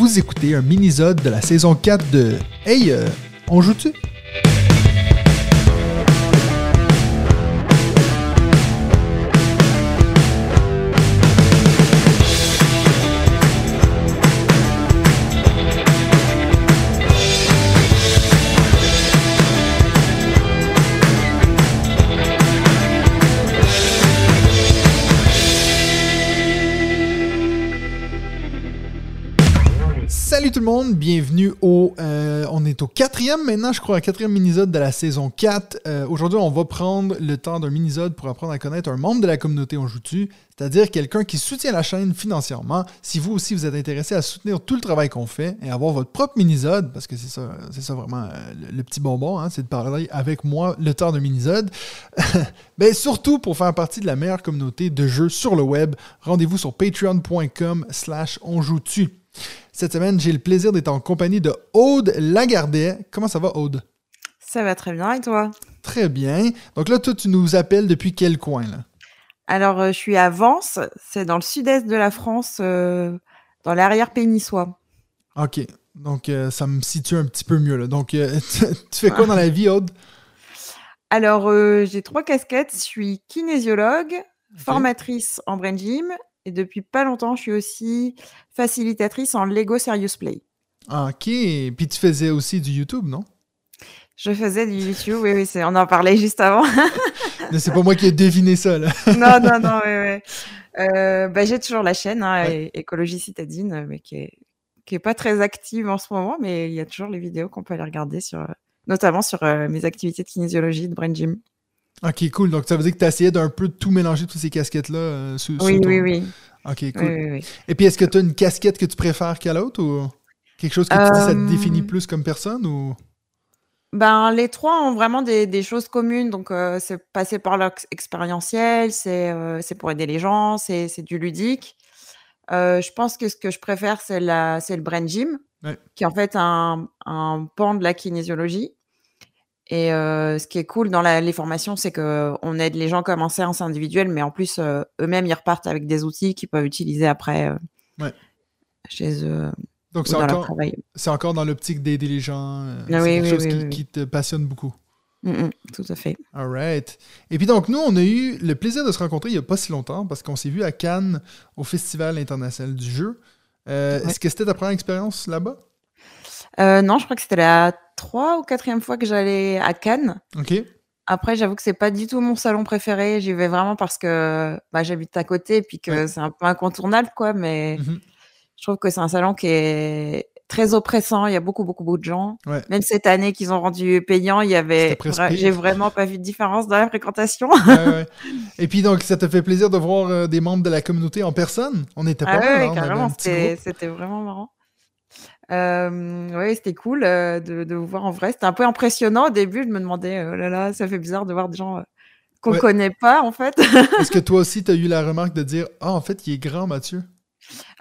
Vous écoutez un mini-zode de la saison 4 de Hey, euh, on joue-tu? Tout le monde, bienvenue au... euh, on est au quatrième maintenant, je crois, quatrième mini-zode de la saison 4. Euh, Aujourd'hui, on va prendre le temps d'un mini-zode pour apprendre à connaître un membre de la communauté On Joue-Tu, c'est-à-dire quelqu'un qui soutient la chaîne financièrement. Si vous aussi, vous êtes intéressé à soutenir tout le travail qu'on fait et avoir votre propre mini-zode, parce que c'est ça, c'est ça vraiment euh, le, petit bonbon, hein, c'est de parler avec moi le temps d'un mini-zode. ben, surtout pour faire partie de la meilleure communauté de jeux sur le web, rendez-vous sur patreon.com slash on. Cette semaine, j'ai le plaisir d'être en compagnie de Aude Lagardet. Comment ça va, Aude? Ça va très bien et toi? Très bien. Donc là, toi, tu nous appelles depuis quel coin, là? Alors, euh, je suis à Vence, c'est dans le sud-est de la France, euh, dans l'arrière-pays niçois. OK. Donc, euh, ça me situe un petit peu mieux, là. Donc, tu fais quoi dans la vie, Aude? Alors, j'ai trois casquettes. Je suis kinésiologue, formatrice en brain gym et depuis pas longtemps, je suis aussi facilitatrice en Lego Serious Play. Ah, OK. Puis tu faisais aussi du YouTube, non? Je faisais du YouTube, oui, oui, on en parlait juste avant. Mais c'est pas moi qui ai deviné ça, là. non, non, non, oui, oui. Euh, bah, j'ai toujours la chaîne, hein, Ouais. Écologie Citadine, mais qui est, qui est pas très active en ce moment, mais il y a toujours les vidéos qu'on peut aller regarder sur, euh, notamment sur euh, mes activités de kinésiologie, de brain gym. OK, cool. Donc, ça veut dire que tu essayé d'un peu tout mélanger, toutes ces casquettes-là. euh, Oui, ton- oui, oui, OK, cool. oui, oui. Et puis, est-ce que tu as une casquette que tu préfères qu'à l'autre ou quelque chose que tu dis, ça te Euh, définit plus comme personne ou... Ben, les trois ont vraiment des, des choses communes, donc euh, c'est passer par l'expérientiel, c'est euh, pour aider les gens, c'est du ludique. Euh, je pense que ce que je préfère, c'est le brain gym, Ouais. qui est en fait un, un pan de la kinésiologie. Et euh, ce qui est cool dans la- les formations, c'est que on aide les gens comme en séance individuelle, mais en plus, euh, eux-mêmes, ils repartent avec des outils qu'ils peuvent utiliser après euh, Ouais. chez eux Donc, c'est encore, dans l'optique d'aider les gens. Ah c'est oui, quelque oui, chose oui, qui, qui te passionne beaucoup. Mm, mm, tout à fait. All right. Et puis donc, nous, on a eu le plaisir de se rencontrer il n'y a pas si longtemps parce qu'on s'est vu à Cannes au Festival international du jeu. Ouais. Est-ce que c'était ta première expérience là-bas? Non, je crois que c'était la trois ou quatrième fois que j'allais à Cannes. OK. Après, j'avoue que c'est pas du tout mon salon préféré. J'y vais vraiment parce que bah, j'habite à côté et puis que Ouais. c'est un peu incontournable, quoi. Mais Mhm. je trouve que c'est un salon qui est très oppressant. Il y a beaucoup, beaucoup, beaucoup de gens. Ouais. Même cette année qu'ils ont rendu payant, il y avait. J'ai vraiment pas vu de différence dans la fréquentation. Ouais. Et puis donc, ça te fait plaisir de voir euh, des membres de la communauté en personne? On était pas Ah ouais, hein, c'était vraiment marrant. Euh, ouais, c'était cool euh, de, de vous voir en vrai. C'était un peu impressionnant au début. Je me demandais, oh là là, ça fait bizarre de voir des gens euh, qu'on Ouais. connaît pas en fait. Est-ce que toi aussi, tu as eu la remarque de dire « Ah, en fait, il est grand, Mathieu?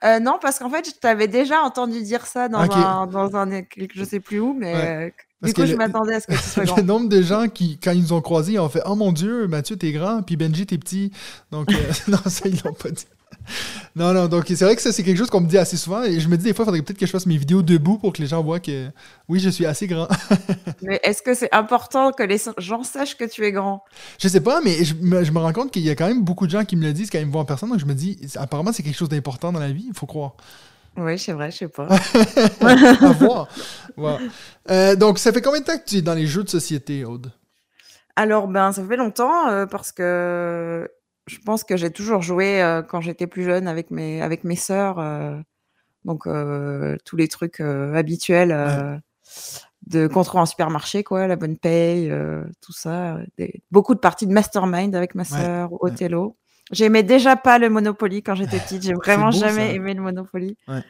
Euh, non, parce qu'en fait, je t'avais déjà entendu dire ça dans un, dans un, je sais plus où, mais Ouais. Parce du coup, que je m'attendais à ce que tu sois grand. Le nombre de gens qui, quand ils nous ont croisés, ont fait « Oh mon Dieu, Mathieu, t'es grand, puis Benji, t'es petit. » Donc, euh, non, ça, ils l'ont pas dit. Non, non, donc c'est vrai que ça, c'est quelque chose qu'on me dit assez souvent. Et je me dis des fois, il faudrait peut-être que je fasse mes vidéos debout pour que les gens voient que oui, je suis assez grand. Mais est-ce que c'est important que les gens sachent que tu es grand? Je sais pas, mais je me, je me rends compte qu'il y a quand même beaucoup de gens qui me le disent quand ils me voient en personne. Donc je me dis, apparemment, c'est quelque chose d'important dans la vie, il faut croire. Oui, c'est vrai, je sais pas. à voir. Ouais. Euh, donc, ça fait combien de temps que tu es dans les jeux de société, Aude? Alors, ben, ça fait longtemps euh, parce que je pense que j'ai toujours joué euh, quand j'étais plus jeune avec mes, avec mes sœurs. donc, tous les trucs habituels de contrôle en supermarché, quoi, la bonne paye, tout ça. des- beaucoup de parties de mastermind avec ma sœur, Othello. J'aimais déjà pas le Monopoly quand j'étais petite. J'ai vraiment beau, jamais ça. aimé le Monopoly. Ouais.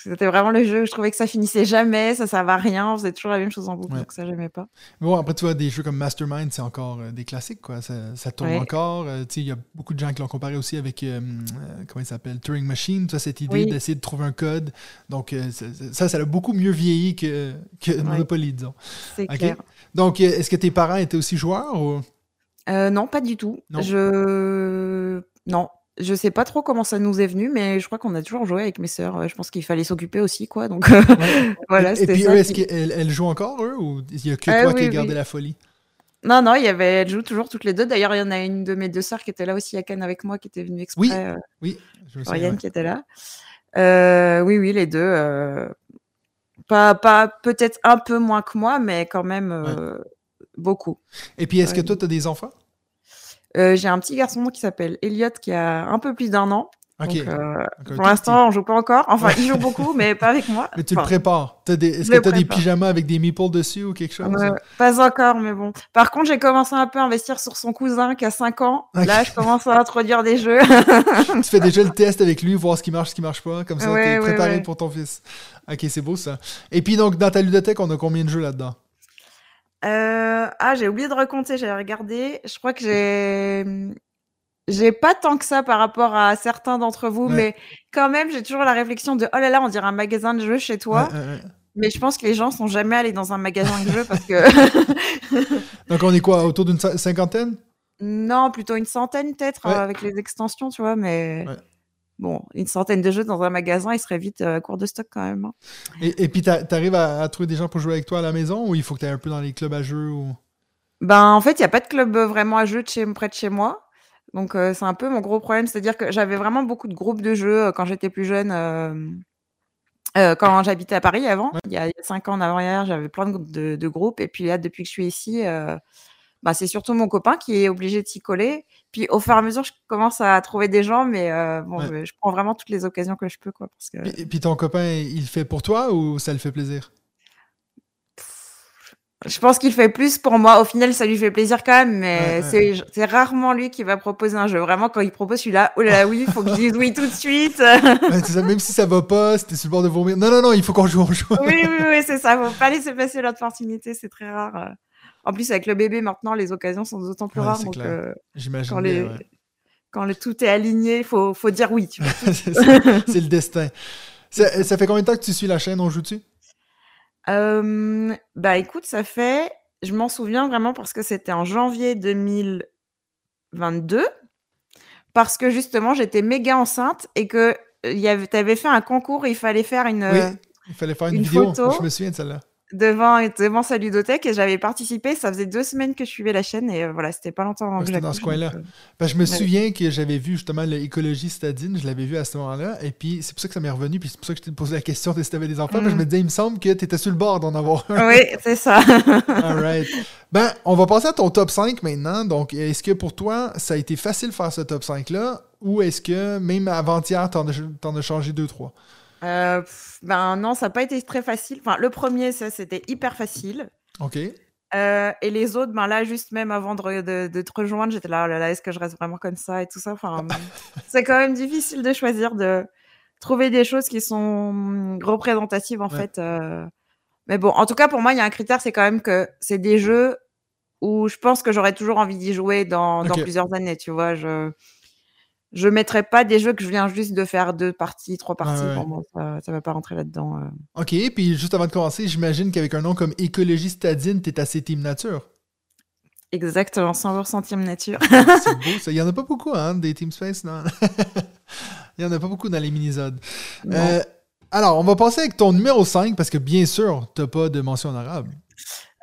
C'était vraiment le jeu. Je trouvais que ça finissait jamais, ça servait à rien. On faisait toujours la même chose en boucle, Ouais. donc ça, j'aimais pas. Bon, après, tu vois, des jeux comme Mastermind, c'est encore euh, des classiques, quoi. Ça, ça tourne Ouais. encore. Euh, il y a beaucoup de gens qui l'ont comparé aussi avec, euh, euh, comment il s'appelle, Turing Machine. Tu vois, cette idée Oui. d'essayer de trouver un code. Donc, ça, ça, ça a beaucoup mieux vieilli que, que Monopoly, disons. C'est clair. Donc, est-ce que tes parents étaient aussi joueurs ou... Euh, non, pas du tout. Non. Je non, Je sais pas trop comment ça nous est venu, mais je crois qu'on a toujours joué avec mes sœurs. Je pense qu'il fallait s'occuper aussi, quoi. Donc voilà. Et, puis eux, est-ce qu'elles jouent encore eux ou il y a que toi qui as gardé la folie? Non, non, il y avait, elles jouent toujours toutes les deux. D'ailleurs, il y en a une de mes deux sœurs qui était là aussi à Cannes avec moi, qui était venue exprès. Oui, euh, oui. Je me souviens, qui était là. Euh, oui, oui, les deux. Euh, pas, pas peut-être un peu moins que moi, mais quand même beaucoup. Et puis, est-ce que toi, tu as des enfants? Euh, j'ai un petit garçon qui s'appelle Elliot qui a un peu plus d'un an. Euh, pour l'instant, on joue pas encore. Enfin, il joue beaucoup, mais pas avec moi. Mais tu le prépares. Est-ce que tu as des pyjamas avec des meeples dessus ou quelque chose? Pas encore, mais bon. Par contre, j'ai commencé un peu à investir sur son cousin qui a 5 ans. Là, je commence à introduire des jeux. tu fais déjà le test avec lui, voir ce qui marche, ce qui marche pas. Comme ça, tu es préparé pour ton fils. Ok, c'est beau ça. Et puis, donc, dans ta ludothèque, on a combien de jeux là-dedans? Euh, ah, j'ai oublié de recompter, j'avais regardé. Je crois que j'ai j'ai pas tant que ça par rapport à certains d'entre vous, mais quand même, j'ai toujours la réflexion de oh là là, on dirait un magasin de jeux chez toi. mais je pense que les gens sont jamais allés dans un magasin de jeux parce que. Donc on est quoi, autour d'une cinquantaine? Non, plutôt une centaine peut-être avec les extensions, tu vois, mais bon, une centaine de jeux dans un magasin, il serait vite à euh, court de stock quand même. Hein. Et, puis, tu arrives à, trouver des gens pour jouer avec toi à la maison ou il faut que tu ailles un peu dans les clubs à jeux ou... Ben, en fait, il n'y a pas de club euh, vraiment à jeux de chez, près de chez moi. Donc, euh, c'est un peu mon gros problème. C'est-à-dire que j'avais vraiment beaucoup de groupes de jeux quand j'étais plus jeune. quand j'habitais à Paris avant, il y a cinq ans en j'avais plein de, de, groupes. Et puis là, depuis que je suis ici, bah, c'est surtout mon copain qui est obligé de s'y coller. Puis au fur et à mesure, je commence à trouver des gens, mais euh, bon, je prends vraiment toutes les occasions que je peux. Quoi, parce que... Et puis ton copain, il fait pour toi ou ça le fait plaisir? Je pense qu'il fait plus pour moi. Au final, ça lui fait plaisir quand même, mais c'est rarement lui qui va proposer un jeu. Vraiment, quand il propose celui-là, oh là là, oui, il faut que je dise oui tout de suite. ça, même si ça va pas, c'était sur le bord de vomir. Non, non, non, il faut qu'on joue, on joue. oui, oui, oui, c'est ça. Faut pas laisser passer l'opportunité, c'est très rare. Euh. En plus, avec le bébé, maintenant, les occasions sont d'autant plus rares. Euh, J'imagine. Quand, les... quand le tout est aligné, il faut, faut dire oui. c'est le destin. Ça, fait combien de temps que tu suis la chaîne? On joue-tu? Euh, Bah écoute, ça fait. Je m'en souviens vraiment parce que c'était en janvier 2022. Parce que justement, j'étais méga enceinte et que tu avais fait un concours et il fallait faire une. Oui, il fallait faire une, vidéo. Je me souviens de celle-là devant, devant sa ludothèque et j'avais participé. Ça faisait deux semaines que je suivais la chaîne et euh, voilà, c'était pas longtemps C'était dans ce coin-là. Euh, ben, je me souviens que j'avais vu justement l'écologie citadine, je l'avais vu à ce moment-là et puis c'est pour ça que ça m'est revenu, puis c'est pour ça que je t'ai posé la question de si t'avais des enfants. mais je mm. me disais, il me semble que tu étais sur le bord d'en avoir un. Oui, c'est ça. All right. Ben, on va passer à ton top 5 maintenant. Donc, est-ce que pour toi, ça a été facile de faire ce top 5-là ou est-ce que même avant-hier, t'en as, as changé 2-3? Euh, ben non, ça n'a pas été très facile. Enfin, le premier, ça, c'était hyper facile. Ok. Euh, et les autres, ben là, juste même avant de, de, te rejoindre, j'étais là, oh là, là est-ce que je reste vraiment comme ça et tout ça? Enfin, c'est quand même difficile de choisir, de trouver des choses qui sont représentatives en fait. Euh. Mais bon, en tout cas, pour moi, il y a un critère, c'est quand même que c'est des jeux où je pense que j'aurais toujours envie d'y jouer dans, dans plusieurs années, tu vois. Je je mettrai pas des jeux que je viens juste de faire deux parties, trois parties. ça, ça va pas rentrer là-dedans. Euh. Ok, puis juste avant de commencer, j'imagine qu'avec un nom comme Écologie Stadine, tu es assez Team Nature. Exactement, 100% Team Nature. c'est beau, ça. Il y en a pas beaucoup, hein, des Team Space, non? Il y en a pas beaucoup dans les minisodes. Euh, alors, on va passer avec ton numéro 5, parce que bien sûr, tu pas de mention honorable.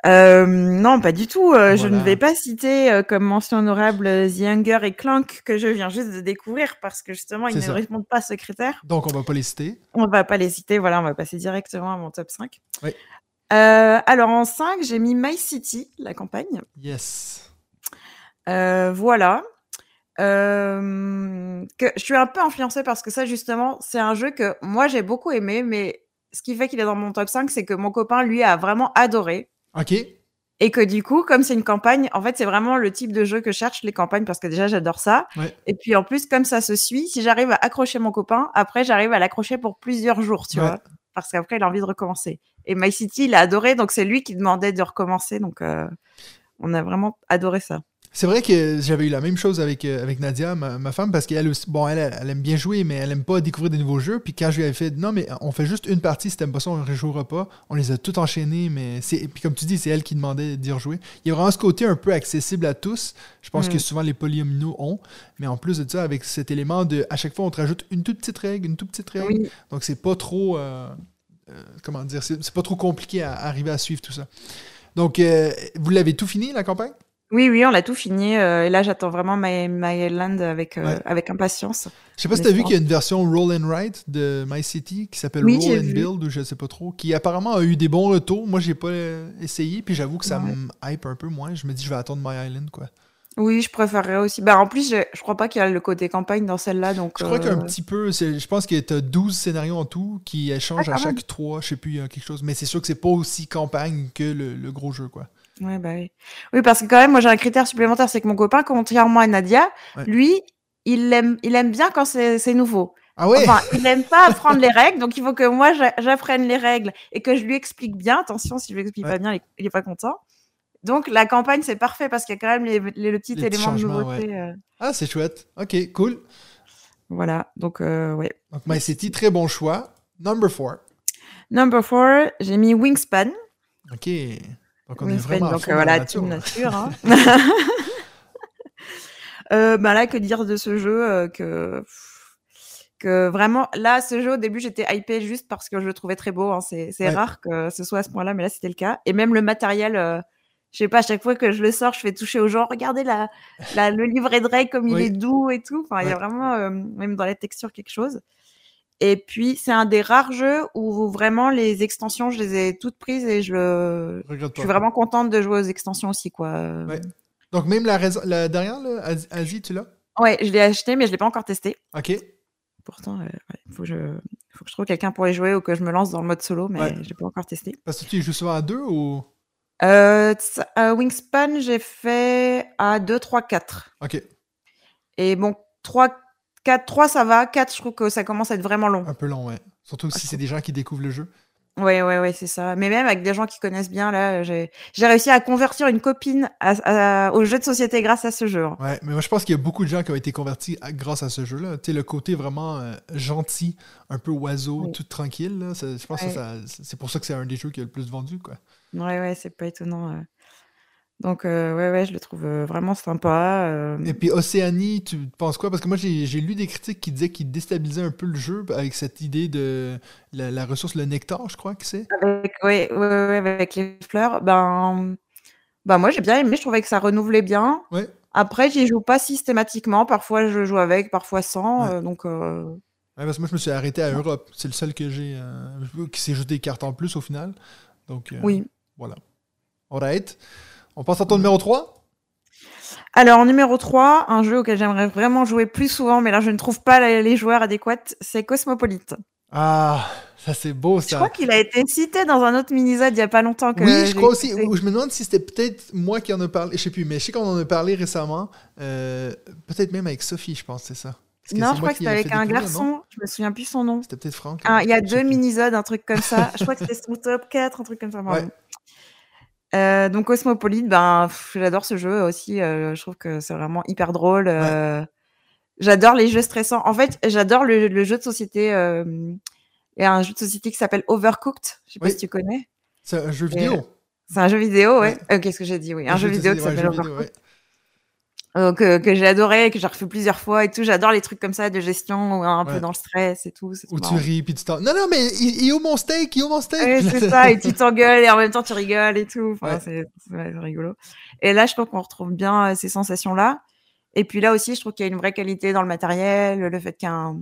Euh, non, pas du tout. Euh, je ne vais pas citer euh, comme mention honorable The Hunger et Clank que je viens juste de découvrir parce que justement, ils ne répondent pas à ce critère. Donc, on va pas les citer. On va pas les citer. Voilà, on va passer directement à mon top 5. Oui. alors, en 5, j'ai mis My City, la campagne. Yes. voilà. que je suis un peu influencée parce que ça, justement, c'est un jeu que moi, j'ai beaucoup aimé, mais ce qui fait qu'il est dans mon top 5, c'est que mon copain, lui, a vraiment adoré. Ok. Et que du coup, comme c'est une campagne, en fait, c'est vraiment le type de jeu que je cherche, les campagnes, parce que déjà, j'adore ça. Et puis, en plus, comme ça se suit, si j'arrive à accrocher mon copain, après, j'arrive à l'accrocher pour plusieurs jours, tu vois. Parce qu'après, il a envie de recommencer. Et My City, il a adoré, donc c'est lui qui demandait de recommencer. Donc, euh, on a vraiment adoré ça. C'est vrai que j'avais eu la même chose avec, euh, avec Nadia, ma, femme, parce qu'elle aussi, bon, elle, elle, aime bien jouer, mais elle aime pas découvrir des nouveaux jeux. Puis quand je lui avais fait, non, mais on fait juste une partie, si t'aimes pas ça, on ne rejouera pas. On les a tous enchaînés, mais c'est. Puis comme tu dis, c'est elle qui demandait d'y rejouer. Il y a vraiment ce côté un peu accessible à tous. Je pense que mm. souvent les polyomino ont. Mais en plus de ça, avec cet élément de, à chaque fois, on te rajoute une toute petite règle, une toute petite règle. Donc c'est pas trop. Euh, euh, comment dire, c'est pas trop compliqué à, arriver à suivre tout ça. Donc, vous l'avez tout fini, la campagne? Oui, oui, on l'a tout fini. Euh, et là, j'attends vraiment My, My Island avec, euh, avec impatience. Je sais pas si tu as vu qu'il y a une version Roll and Write de My City qui s'appelle Roll and Build ou je sais pas trop, qui apparemment a eu des bons retours. Moi, j'ai pas euh, essayé, puis j'avoue que ça me hype un peu moins. Je me dis, je vais attendre My Island, quoi. Oui, je préférerais aussi. Bah, en plus, je, je crois pas qu'il y a le côté campagne dans celle-là. Donc, je crois qu'il y a un petit peu. Je pense qu'il y a 12 scénarios en tout qui échangent ah, à chaque 3. Je sais plus, il y a quelque chose. Mais c'est sûr que c'est pas aussi campagne que le, le gros jeu, quoi. Ouais, bah oui. Oui, parce que quand même, moi j'ai un critère supplémentaire, c'est que mon copain, contrairement à Nadia, lui, il aime, il aime bien quand c'est nouveau. Ah ouais? Enfin, il n'aime pas apprendre les règles, donc il faut que moi j'apprenne les règles et que je lui explique bien. Attention, si je lui explique pas bien, il n'est pas content. Donc la campagne, c'est parfait parce qu'il y a quand même les, les, le petit élément de nouveauté. Euh. Ah, c'est chouette. Ok, cool. Voilà, donc euh, ouais. Donc My City, très bon choix. Number 4. Number 4, j'ai mis Wingspan. Ok. Donc on est vraiment donc, voilà, nature. nature hein. euh, bah là, que dire de ce jeu euh, que que vraiment là, ce jeu au début, j'étais hypée juste parce que je le trouvais très beau. Hein. C'est rare que ce soit à ce point-là, mais là, c'était le cas. Et même le matériel. Euh, je sais pas, à chaque fois que je le sors, je fais toucher aux gens. Regardez la, la le livret de règles comme il est doux et tout. Enfin, il y a vraiment, euh, même dans la texture, quelque chose. Et puis, c'est un des rares jeux où vraiment les extensions, je les ai toutes prises et je, je suis vraiment contente de jouer aux extensions aussi. Quoi. Ouais. Donc, même la, la dernière, là, Asie, tu l'as? Ouais, je l'ai acheté, mais je ne l'ai pas encore testé. Ok. Pourtant, il euh, faut, que je, faut que je trouve quelqu'un pour y jouer ou que je me lance dans le mode solo, mais je ne l'ai pas encore testé. Parce que tu joues souvent à deux ou? Euh, euh, Wingspan, j'ai fait à 2, 3, 4. Ok. Et bon, 3, 4, 3, ça va. 4, je trouve que ça commence à être vraiment long. Un peu long, ouais. Surtout si c'est des gens qui découvrent le jeu. Ouais, ouais, ouais, c'est ça. Mais même avec des gens qui connaissent bien, là, j'ai réussi à convertir une copine au jeu de société grâce à ce jeu. Hein. Ouais, mais moi, je pense qu'il y a beaucoup de gens qui ont été convertis grâce à ce jeu-là. Tu sais, le côté vraiment euh, gentil, un peu oiseau, tout tranquille, là, je pense que c'est pour ça que c'est un des jeux qui a le plus vendu, quoi. Ouais, ouais, c'est pas étonnant. Euh. Donc, euh, ouais, ouais, je le trouve euh, vraiment sympa. Euh. Et puis, Océanie, tu penses quoi? Parce que moi, j'ai lu des critiques qui disaient qu'il déstabilisait un peu le jeu avec cette idée de la, ressource, le nectar, je crois que c'est. Avec, ouais, ouais, avec les fleurs. Ben, ben moi, j'ai bien aimé. Je trouvais que ça renouvelait bien. Ouais. Après, j'y joue pas systématiquement. Parfois, je joue avec, parfois sans. donc. Ouais, parce que moi, je me suis arrêté à Europe. C'est le seul que j'ai. qui s'est jeté des cartes en plus au final. Donc, oui. Voilà. Alright. On passe à ton numéro 3 alors, numéro 3, un jeu auquel j'aimerais vraiment jouer plus souvent, mais là je ne trouve pas les joueurs adéquats, c'est Cosmopolite. Ah, ça c'est beau ça. Je crois qu'il a été cité dans un autre mini-zode il n'y a pas longtemps. Que oui, je crois aussi. Je me demande si c'était peut-être moi qui en ai parlé, je sais plus, mais je sais qu'on en a parlé récemment. Euh, peut-être même avec Sophie, je pense, c'est ça. non, je crois que c'était avec un garçon, je me souviens plus son nom. C'était peut-être Franck. Ah, il y a deux mini-zodes, un truc comme ça. je crois que c'était son top 4, un truc comme ça. Euh, donc Cosmopolite, ben, j'adore ce jeu aussi. Euh, je trouve que c'est vraiment hyper drôle. Euh, j'adore les jeux stressants. En fait, j'adore le, jeu de société. Il y a un jeu de société qui s'appelle Overcooked. Je sais pas si tu connais. C'est un jeu vidéo. C'est un jeu vidéo, ouais. Qu'est-ce que j'ai dit Oui, un, jeu, vidéo qui s'appelle Overcooked. Que, que j'ai adoré, que j'ai refait plusieurs fois et tout. J'adore les trucs comme ça de gestion, un peu dans le stress et tout. Où tu ris, puis tu t'en... Non, non, mais il, où mon steak? Il mon steak? Ouais, c'est ça, et tu t'engueules et en même temps tu rigoles et tout. Enfin, c'est rigolo. Et là, je trouve qu'on retrouve bien euh, ces sensations-là. Et puis là aussi, je trouve qu'il y a une vraie qualité dans le matériel, le fait qu'un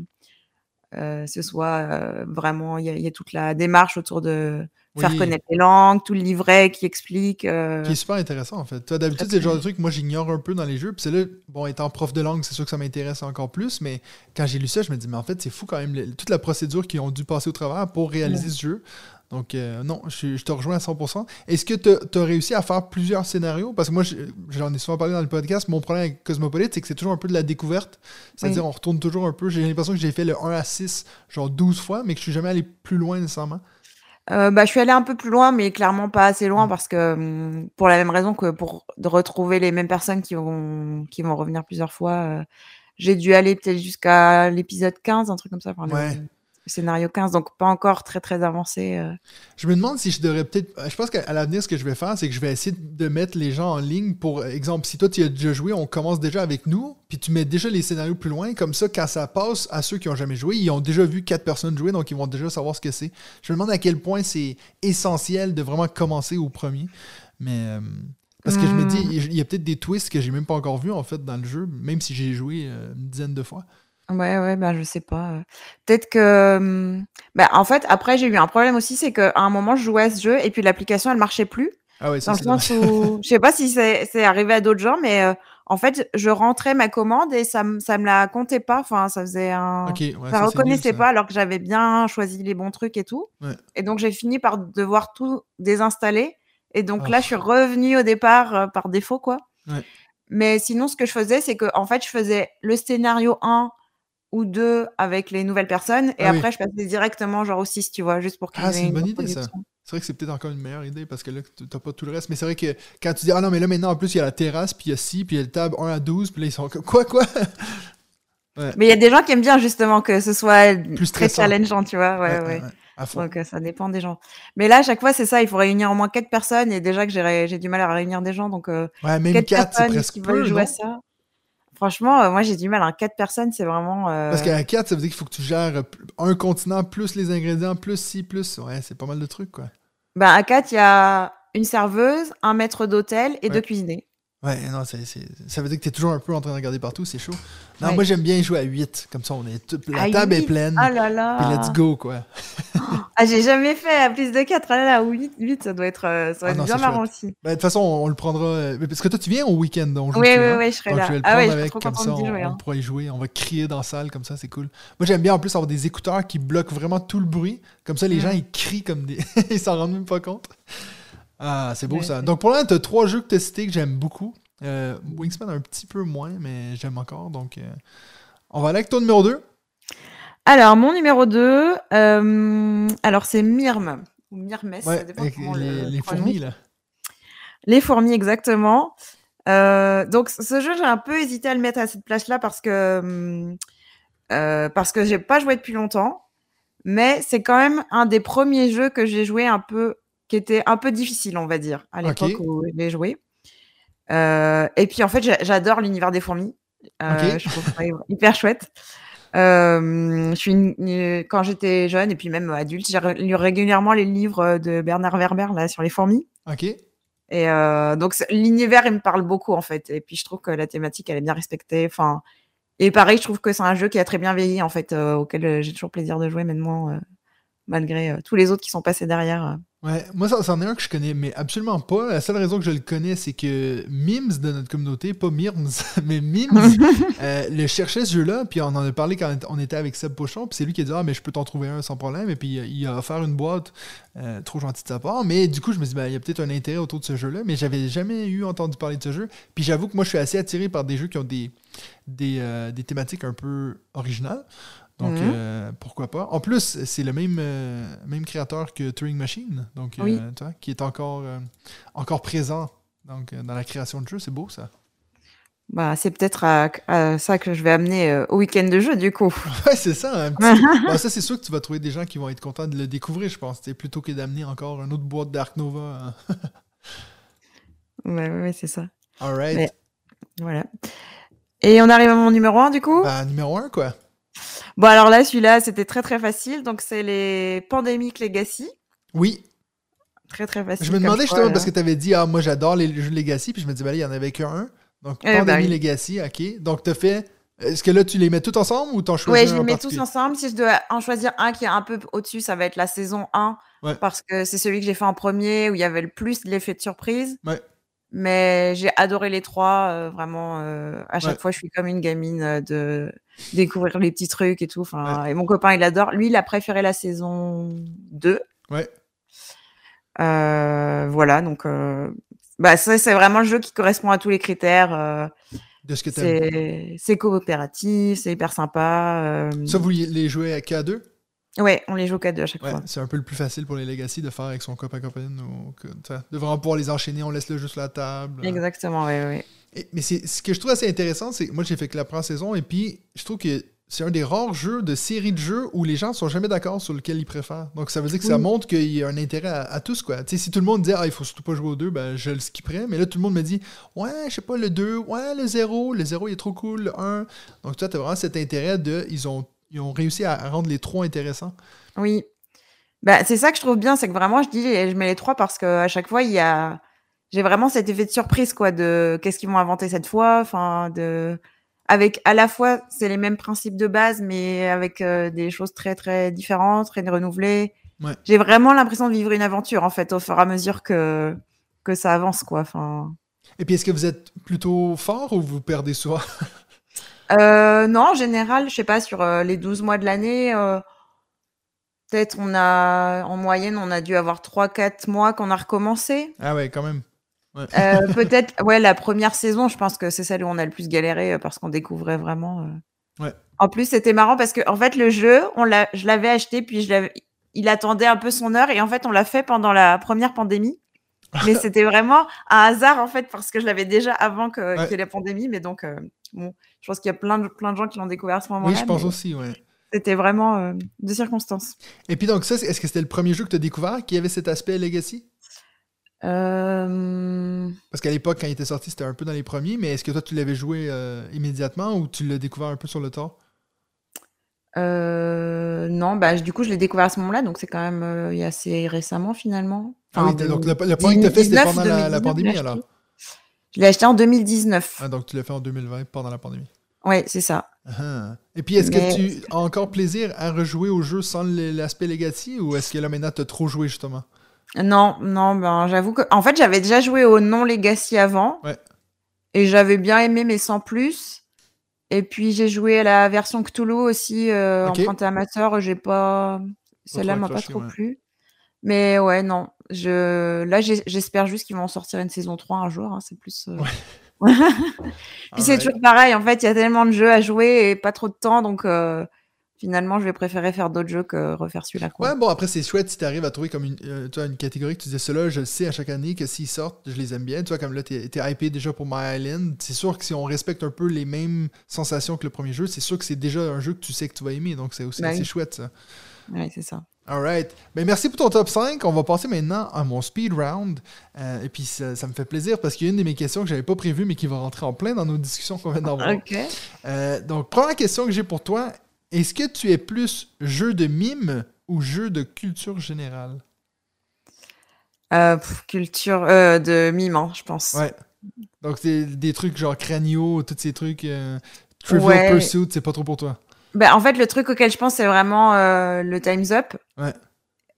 euh, ce soit euh, vraiment, il y, y, a toute la démarche autour de faire connaître les langues, tout le livret qui explique. Euh, qui est super intéressant en fait. D'habitude, c'est le genre de truc que moi j'ignore un peu dans les jeux. Puis c'est là, bon, étant prof de langue, c'est sûr que ça m'intéresse encore plus. Mais quand j'ai lu ça, je me dis, mais en fait, c'est fou quand même toute la procédure qu'ils ont dû passer au travers pour réaliser ce jeu. Donc, euh, non, je, te rejoins à 100%. Est-ce que tu as réussi à faire plusieurs scénarios? Parce que moi, j'en ai souvent parlé dans le podcast. Mon problème avec Cosmopolite, c'est que c'est toujours un peu de la découverte. C'est-à-dire, on retourne toujours un peu. J'ai l'impression que j'ai fait le 1 à 6, genre 12 fois, mais que je suis jamais allé plus loin nécessairement. Euh, bah, je suis allée un peu plus loin, mais clairement pas assez loin parce que hum, pour la même raison que pour retrouver les mêmes personnes qui vont qui vont revenir plusieurs fois, euh, j'ai dû aller peut-être jusqu'à l'épisode 15, un truc comme ça. Enfin, le- Ouais. Le scénario 15, donc pas encore très très avancé. euh. Je me demande si je devrais peut-être. Je pense qu'à l'avenir, ce que je vais faire, c'est que je vais essayer de mettre les gens en ligne. Pour exemple, si toi tu as déjà joué, on commence déjà avec nous, puis tu mets déjà les scénarios plus loin. Comme ça, quand ça passe à ceux qui ont jamais joué, ils ont déjà vu quatre personnes jouer, donc ils vont déjà savoir ce que c'est. Je me demande à quel point c'est essentiel de vraiment commencer au premier. Mais. euh, parce que je me dis, Hmm. il y a peut-être des twists que j'ai même pas encore vus en fait dans le jeu, même si j'ai joué euh, une dizaine de fois. Ouais, ouais, bah, je sais pas. Peut-être que. hum, Bah, en fait, après, j'ai eu un problème aussi, c'est qu'à un moment, je jouais à ce jeu et puis l'application, elle marchait plus. Ah ouais, ça Dans le c'est dommage. sens où, je sais pas si c'est c'est arrivé à d'autres gens, mais en fait, je rentrais ma commande et ça, me- ça me la comptait pas. Enfin, ça faisait un. Ok, ouais, ça ça, c'est nul, reconnaissait ça. pas alors que j'avais bien choisi les bons trucs et tout. Ouais. Et donc, j'ai fini par devoir tout désinstaller. Et donc là, Oh. je suis revenue au départ par défaut, quoi. Ouais. Mais sinon, ce que je faisais, c'est que en fait, je faisais le scénario 1 ou 2 avec les nouvelles personnes et Ah oui. après, je passais directement genre au 6, tu vois, juste pour Ah, y c'est ait une bonne idée, ça. C'est vrai que c'est peut-être encore une meilleure idée parce que là, tu- t'as pas tout le reste. Mais c'est vrai que quand tu dis, ah non, mais là maintenant, en plus, il y a la terrasse, puis il y a ci, puis il y a le table 1 à 12, puis là, ils sont comme, quoi, quoi? Mais il y a des gens qui aiment bien justement que ce soit Plus très challengeant, tu vois. Ouais, ouais. Fond. Donc euh, ça dépend des gens. Mais là, à chaque fois, c'est ça, il faut réunir au moins quatre personnes et déjà que j'ai du mal à réunir des gens, donc euh, Ouais, même quatre 4, c'est personnes presque qui peu, veulent jouer à ça. Franchement, euh, moi j'ai du mal. Hein. Quatre personnes, c'est vraiment. euh, Parce qu'à 4, ça veut dire qu'il faut que tu gères un continent, plus les ingrédients, plus ci, plus. Ouais, c'est pas mal de trucs, quoi. Ben, à quatre, il y a une serveuse, un maître d'hôtel et Ouais. deux cuisiniers. Ouais, non, ça veut dire que t'es toujours un peu en train de regarder partout, c'est chaud. Non, Ouais. moi, j'aime bien jouer à 8. Comme ça, on est tout- la À table est pleine. Ah là là. Puis let's go, quoi. Ah, j'ai jamais fait à plus de 4. Ah là là, 8, ça doit être, euh, ça doit Ah être non, bien marrant aussi. Ben, de toute façon, on, on le prendra. euh, mais Parce que toi, tu viens au week-end, donc. Oui, oui, oui, je serai Donc, là. je vais le Ah ouais, avec, comme ça, d'y on, jouer. on hein. pourra y jouer. On va crier dans la salle, comme ça, c'est cool. Moi, j'aime bien en plus avoir des écouteurs qui bloquent vraiment tout le bruit. Comme ça, les Mm. gens, ils crient comme des. ils s'en rendent même pas compte. Ah, c'est beau ça. Donc, pour l'instant, tu as trois jeux que tu as cités que j'aime beaucoup. Euh, Wingspan un petit peu moins, mais j'aime encore. Donc, euh, on va aller avec ton numéro 2. Alors, mon numéro 2, alors c'est Myrme. Ou Myrmes, ça dépend comment les, le les fourmis, là. Les fourmis, exactement. Euh, donc, ce jeu, j'ai un peu hésité à le mettre à cette place-là parce que euh, parce que j'ai pas joué depuis longtemps, mais c'est quand même un des premiers jeux que j'ai joué un peu, qui était un peu difficile, on va dire, à l'époque où j'ai joué. Euh, et puis, en fait, j'a- j'adore l'univers des fourmis. Euh. Je trouve ça hyper chouette. Euh, je suis une- une- quand j'étais jeune et puis même adulte, j'ai lu régulièrement les livres de Bernard Werber là sur les fourmis. Ok. Et donc l'univers, il me parle beaucoup en fait. Et puis je trouve que la thématique, elle est bien respectée. Enfin, et pareil, je trouve que c'est un jeu qui a très bien vieilli en fait, auquel j'ai toujours plaisir de jouer maintenant, malgré tous les autres qui sont passés derrière. Ouais, moi, ça- c'en est un que je connais, mais absolument pas. La seule raison que je le connais, c'est que Mims de notre communauté, pas Mirms, mais Mims, euh, le cherchait ce jeu-là, puis on en a parlé quand on était avec Seb Pochon, puis c'est lui qui a dit Ah, mais je peux t'en trouver un sans problème, et puis il a offert une boîte, euh, trop gentil de sa part, mais du coup, je me dis, ben, il y a peut-être un intérêt autour de ce jeu-là, mais j'avais jamais eu entendu parler de ce jeu, puis j'avoue que moi, je suis assez attiré par des jeux qui ont des, des, euh, des thématiques un peu originales. Donc, Mhm. euh, pourquoi pas. En plus, c'est le même, euh, même créateur que Turing Machine, donc, Oui. euh, tu vois, qui est encore, encore présent donc, dans la création de jeux. C'est beau, ça. Bah, c'est peut-être à, à ça que je vais amener au week-end de jeu du coup. Ouais, c'est ça. Un petit... Bon, ça, c'est sûr que tu vas trouver des gens qui vont être contents de le découvrir, je pense, plutôt que d'amener encore une autre boîte d'Ark Nova. hein. ouais, ouais, ouais, c'est ça. All right. Mais- Voilà. Et on arrive à mon numéro 1 du coup? Bah, numéro un, quoi. Bon alors là, celui-là, c'était très très facile. Donc c'est les Pandemic Legacy. Oui, Très très facile. je me demandais justement parce que tu avais dit, ah, moi, j'adore les jeux Legacy, puis je me disais, ben là, il y en avait qu'un. Donc, Eh ben Pandémie oui. Legacy, ok. Donc, tu as fait. Est-ce que là, tu les mets tous ensemble ou t'en choisis un je les mets tous ensemble. Si je dois en choisir un qui est un peu au-dessus, ça va être la saison 1. Ouais. Parce que c'est celui que j'ai fait en premier, où il y avait le plus l'effet de surprise. Ouais. Mais j'ai adoré les trois. euh, vraiment, euh, à chaque Ouais. fois, je suis comme une gamine euh, de découvrir les petits trucs et tout. Enfin, Et mon copain, il adore. Lui, il a préféré la saison 2. Ouais. Voilà, donc bah, ça, c'est vraiment le jeu qui correspond à tous les critères. De ce que c'est c'est coopératif, c'est hyper sympa. Ça, vous les jouez à K2? Ouais, on les joue qu'à deux à chaque Ouais, fois. c'est un peu le plus facile pour les Legacy de faire avec son copain copine ou t'sais, de vraiment pouvoir les enchaîner, on laisse le jeu sur la table. Exactement, ouais. Et- mais ce que je trouve assez intéressant, c'est que moi j'ai fait que la première saison et puis je trouve que c'est un des rares jeux de série de jeux où les gens sont jamais d'accord sur lequel ils préfèrent. Donc ça veut dire que ça Oui. montre qu'il y a un intérêt à, à tous quoi. Tu sais, si tout le monde dit ah il faut surtout pas jouer au 2, ben je le skipperais. Mais là tout le monde me dit ouais je sais pas le 2, ouais le 0, le 0 il est trop cool, le 1. Donc toi t'as vraiment cet intérêt de ils ont ils ont réussi à rendre les trois intéressants. Oui. Bah, c'est ça que je trouve bien, c'est que vraiment, je dis, je mets les trois parce qu'à chaque fois, il y a. J'ai vraiment cet effet de surprise, quoi, de qu'est-ce qu'ils vont inventer cette fois. Enfin, de. Avec à la fois, c'est les mêmes principes de base, mais avec euh, des choses très, très différentes, très renouvelées. Ouais. J'ai vraiment l'impression de vivre une aventure, en fait, au fur et à mesure que, que ça avance, quoi. Enfin. Et puis est-ce que vous êtes plutôt fort ou vous perdez souvent? Euh, non, en général, je sais pas, sur euh, les 12 mois de l'année, euh, peut-être on a, en moyenne, on a dû avoir 3-4 mois qu'on a recommencé. Ah ouais quand même. Ouais. Euh, peut-être, ouais, la première saison, je pense que c'est celle où on a le plus galéré parce qu'on découvrait vraiment. Ouais. En plus, c'était marrant parce que, en fait, le jeu, on l'a, je l'avais acheté, puis je l'avais, il attendait un peu son heure, et en fait, on l'a fait pendant la première pandémie. Mais c'était vraiment un hasard, en fait, parce que je l'avais déjà avant que, Ouais. ait la pandémie. Mais donc, euh, bon, je pense qu'il y a plein de, plein de gens qui l'ont découvert à ce moment-là. Oui je pense aussi ouais. C'était vraiment euh, de circonstances. Et puis donc ça est-ce que c'était le premier jeu que tu as découvert qui avait cet aspect Legacy? Euh, Parce qu'à l'époque, quand il était sorti, c'était un peu dans les premiers, mais est-ce que toi, tu l'avais joué euh, immédiatement ou tu l'as découvert un peu sur le tard? euh, non, bah, du coup, je l'ai découvert à ce moment-là, donc c'est quand même assez récemment, finalement. Ah oui, donc le, le point que tu as fait, c'était 2019, pendant la, la 2019, pandémie, alors. Je l'ai acheté en 2019. Ah, donc tu l'as fait en 2020, pendant la pandémie. Ouais, c'est ça. Ah. Et puis, est-ce Mais- que tu as encore plaisir à rejouer au jeu sans l'aspect Legacy ou est-ce que là, maintenant, tu as trop joué, justement? Non, non, ben, j'avoue que. En fait, j'avais déjà joué au non Legacy avant. Ouais. Et j'avais bien aimé, mais sans plus. Et puis, j'ai joué à la version Cthulhu aussi, euh, Ok. empruntée amateur. J'ai pas. Celle-là m'a pas trop ouais. plu. Mais ouais, non. Je... Là, j'espère juste qu'ils vont en sortir une saison 3 un jour. hein, C'est plus. euh, Puis c'est Alright. toujours pareil. En fait, il y a tellement de jeux à jouer et pas trop de temps. Donc, euh, finalement, je vais préférer faire d'autres jeux que refaire celui-là. Ouais, bon, après, c'est chouette si tu arrives à trouver comme une, euh, tu vois, une catégorie que tu disais, ceux-là, je le sais à chaque année que s'ils sortent, je les aime bien. Tu vois, comme là, tu es, hypé déjà pour My Island. C'est sûr que si on respecte un peu les mêmes sensations que le premier jeu, c'est sûr que c'est déjà un jeu que tu sais que tu vas aimer. Donc, c'est aussi assez oui. chouette, ça. Ouais, c'est ça. Alright. Ben, merci pour ton top 5. On va passer maintenant à mon speed round. Euh, et puis, ça, ça me fait plaisir parce qu'il y a une de mes questions que j'avais pas prévues, mais qui va rentrer en plein dans nos discussions qu'on vient d'avoir. Ok. Euh, donc, première question que j'ai pour toi. Est-ce que tu es plus jeu de mime ou jeu de culture générale? Euh, culture euh, de mime, hein, je pense. Ouais. Donc, c'est des trucs genre Cranio, tous ces trucs. Trivial Ouais. Pursuit, c'est pas trop pour toi. Bah, en fait, le truc auquel je pense, c'est vraiment euh, le Time's Up. Ouais.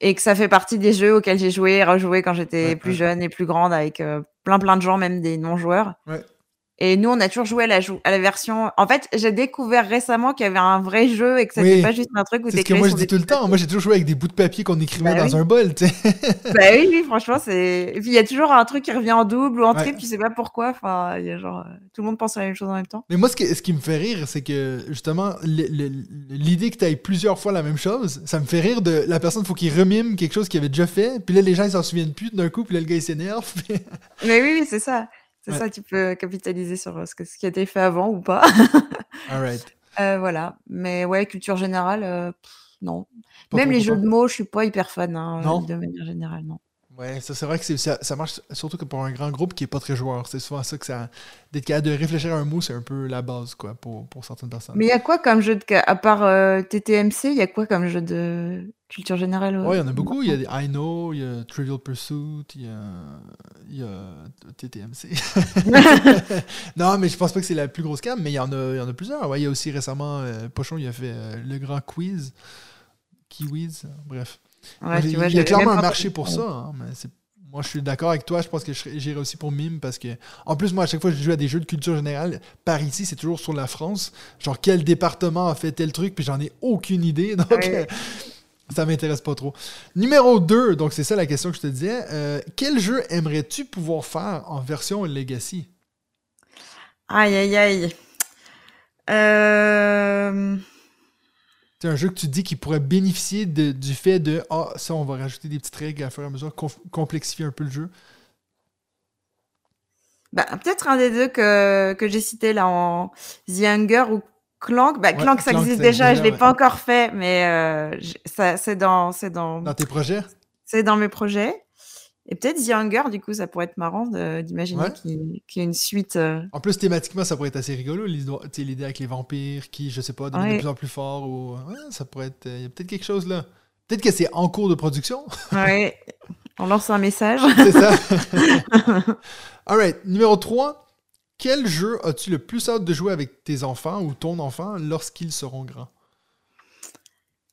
Et que ça fait partie des jeux auxquels j'ai joué et rejoué quand j'étais Ouais, plus ouais. jeune et plus grande avec euh, plein plein de gens, même des non-joueurs. Ouais. Et nous, on a toujours joué à la, à la version. En fait, j'ai découvert récemment qu'il y avait un vrai jeu et que c'était Oui. pas juste un truc où C'est ce que moi je dis tout le temps. Moi j'ai toujours joué avec des bouts de papier qu'on écrivait Bah dans oui. un bol, tu sais. Bah oui, oui, franchement, c'est. Et puis il y a toujours un truc qui revient en double ou en Ouais. triple, tu sais pas pourquoi. Enfin, il y a genre. euh, Tout le monde pense à la même chose en même temps. Mais moi, ce, que- ce qui me fait rire, c'est que justement, l'idée que tu ailles plusieurs fois la même chose, ça me fait rire de la personne, faut qu'il remime quelque chose qu'il avait déjà fait, puis là, les gens, ils s'en souviennent plus d'un coup, puis là, le gars, il s'énerve. Mais oui, oui, c'est ça. C'est Ouais. ça, tu peux capitaliser sur euh, ce, que, ce qui a été fait avant ou pas. Alright. Euh, voilà. Mais ouais, culture générale, euh, pff, non. Pas Même les jeux de mots, je suis pas hyper fan hein, de manière générale, non. Ouais, ça, c'est vrai que ça, ça marche surtout que pour un grand groupe qui est pas très joueur. C'est souvent ça que ça. D'être capable de réfléchir à un mot, c'est un peu la base, quoi, pour, pour certaines personnes. Mais il y a quoi comme jeu de. À part euh, TTMC, il y a quoi comme jeu de culture générale Ouais, il y en a beaucoup. Il y a des I Know, il y a Trivial Pursuit, il y a, y a TTMC. non, mais je pense pas que c'est la plus grosse cam, mais il y en a, y en a plusieurs. Ouais, il y a aussi récemment, euh, Pochon, il a fait euh, le grand quiz. Kiwiz, bref. Ouais, il, vois, il y a clairement un marché pour ça. hein, mais c'est- moi, je suis d'accord avec toi. Je pense que j'irai aussi pour Mime parce que, en plus, moi, à chaque fois que je joue à des jeux de culture générale, par ici, c'est toujours sur la France. Genre, quel département a fait tel truc, puis j'en ai aucune idée. Donc, Ouais. euh, ça m'intéresse pas trop. Numéro 2, donc c'est ça la question que je te disais. Euh, quel jeu aimerais-tu pouvoir faire en version Legacy? Aïe, aïe, aïe. Euh... C'est un jeu que tu dis qui pourrait bénéficier de- du fait de Ah, ça, on va rajouter des petites règles à fur et à mesure, complexifier un peu le jeu. Bah, peut-être un des deux que, que j'ai cité là en The Hunger ou Clank. Bah, Ouais, Clank, ça Clank, existe déjà, je l'ai déjà, pas encore fait, mais euh, c'est dans, c'est dans, Dans tes projets? C'est dans mes projets. Et peut-être The Hunger, du coup, ça pourrait être marrant d'imaginer Ouais. qu'il y ait une suite. euh, En plus, thématiquement, ça pourrait être assez rigolo. L'idée avec les vampires qui, je sais pas, deviennent de plus en plus forts. Ou... Ouais, ça pourrait être. Il y a peut-être quelque chose là. Peut-être que c'est en cours de production. Ouais. On lance un message. c'est ça. Alright. Numéro 3. Quel jeu as-tu le plus hâte de jouer avec tes enfants ou ton enfant lorsqu'ils seront grands?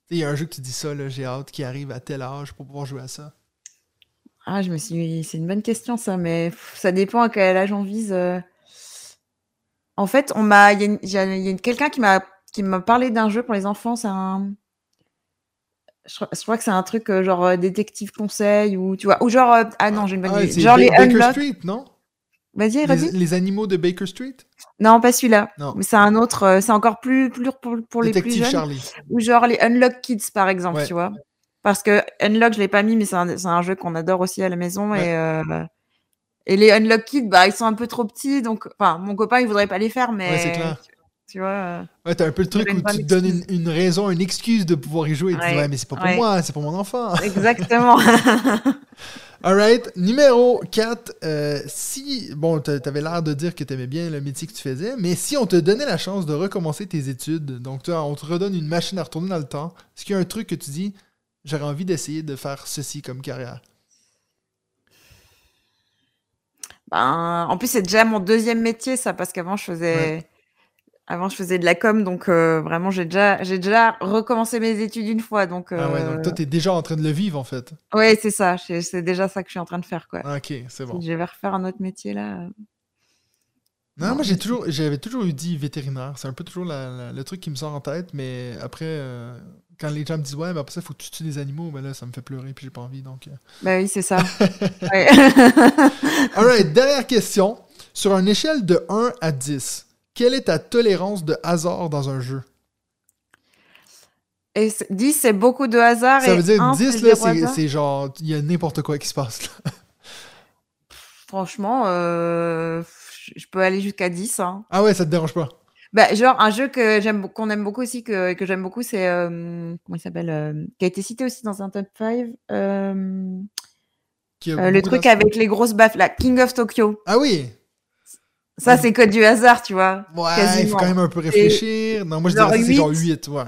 Il y a un jeu que tu dis ça, j'ai hâte qu'il arrive à tel âge pour pouvoir jouer à ça. Ah, je me suis. C'est une bonne question, ça, mais ça dépend à quel âge on vise. euh. En fait, on m'a. Il y a, quelqu'un qui m'a qui m'a parlé d'un jeu pour les enfants. C'est un. Je, crois- je crois que c'est un truc euh, genre euh, détective conseil ou tu vois ou genre euh, ah non j'ai une bonne Ah, idée c'est genre les Baker Unlock Street, non? vas-y Les, redis les animaux de Baker Street? non pas celui-là Non. mais c'est un autre c'est encore plus plus pour, pour les plus jeunes Charlie. ou genre les Unlock Kids par exemple Ouais. tu vois parce que Unlock je l'ai pas mis mais c'est un, jeu qu'on adore aussi à la maison Ouais. et euh, et les Unlock Kids bah ils sont un peu trop petits donc enfin mon copain il voudrait pas les faire mais Ouais, c'est clair. tu vois euh, Ouais, t'as un peu le truc où tu te donnes une, raison, une excuse de pouvoir y jouer. Et tu dis, Ouais, mais c'est pas pour moi, c'est pour mon enfant. exactement Alright, numéro 4. si, bon, t'a- t'avais l'air de dire que t'aimais bien le métier que tu faisais, mais si on te donnait la chance de recommencer tes études, donc toi, on te redonne une machine à retourner dans le temps, est-ce qu'il y a un truc que tu dis, j'aurais envie d'essayer de faire ceci comme carrière? Ben, en plus, c'est déjà mon deuxième métier, ça, parce qu'avant, je faisais, avant, je faisais de la com, donc euh, vraiment, j'ai déjà, j'ai déjà recommencé mes études une fois, donc. Ah ouais, euh, donc toi, t'es déjà en train de le vivre, en fait. ouais, c'est ça. C'est déjà ça que je suis en train de faire, quoi. Ah, ok, c'est bon. Si je vais refaire un autre métier là. euh, Non, Non, moi j'ai toujours, j'avais toujours eu dit vétérinaire. C'est un peu toujours la- la- le truc qui me sort en tête, mais après, euh, quand les gens me disent ouais, mais après ça, faut que tu tues des animaux, ben là, ça me fait pleurer, puis j'ai pas envie, donc. euh. Bah oui, c'est ça. Alright, dernière question. Sur une échelle de 1 à 10, quelle est ta tolérance de hasard dans un jeu? Et c'est- 10, c'est beaucoup de hasard. Ça et veut dire 1, 10, c'est là, c'est genre, il y a n'importe quoi qui se passe là. Franchement, euh, je je peux aller jusqu'à 10. Hein. Ah ouais, ça te dérange pas? Bah, genre, un jeu que j'aime, qu'on aime beaucoup aussi, que, que j'aime beaucoup, c'est. euh, comment il s'appelle euh, Qui a été cité aussi dans un top 5. euh, a euh, le beaucoup truc avec les grosses baffes, là. King of Tokyo. Ah oui Ça, Ouais. c'est que du hasard, tu vois. Ouais, il faut Quasiment. quand même un peu réfléchir. Non, moi je genre dirais que c'est genre 8. 8, ouais.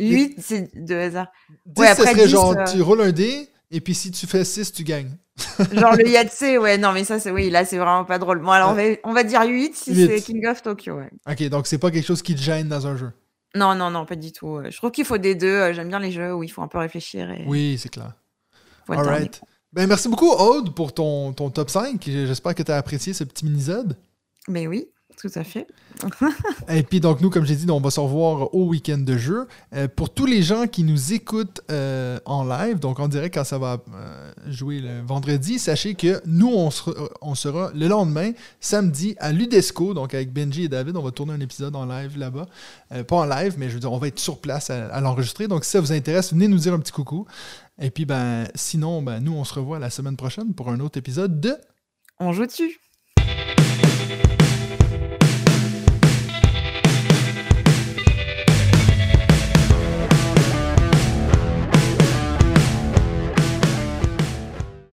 8, c'est de hasard. 10, Ouais, ça après serait 10, genre, euh, tu roules un dé, et puis si tu fais 6, tu gagnes. Genre le Yatsé, ouais, non, mais ça, c'est oui, là, c'est vraiment pas drôle. Bon, alors, on va, on va dire 8 si c'est King of Tokyo, ouais. Ok, donc c'est pas quelque chose qui te gêne dans un jeu? Non, non, non, pas du tout. Je trouve qu'il faut des deux. euh, J'aime bien les jeux où il faut un peu réfléchir et Oui, c'est clair. alterner. Alright. Ben, merci beaucoup, Aude, pour ton, ton top 5. J'espère que tu as apprécié ce petit mini-zode. Mais oui, tout à fait. Et puis, donc, nous, comme j'ai dit, on va se revoir au week-end de jeu. Euh, pour tous les gens qui nous écoutent euh, en live, donc on dirait quand ça va euh, jouer le vendredi, sachez que nous, on sera, on sera le lendemain, samedi, à l'UDESCO, donc avec Benji et David. On va tourner un épisode en live là-bas. Pas en live, mais je veux dire, on va être sur place à, à l'enregistrer. Donc, si ça vous intéresse, venez nous dire un petit coucou. Et puis, ben, sinon, ben, nous, on se revoit la semaine prochaine pour un autre épisode de On joue dessus.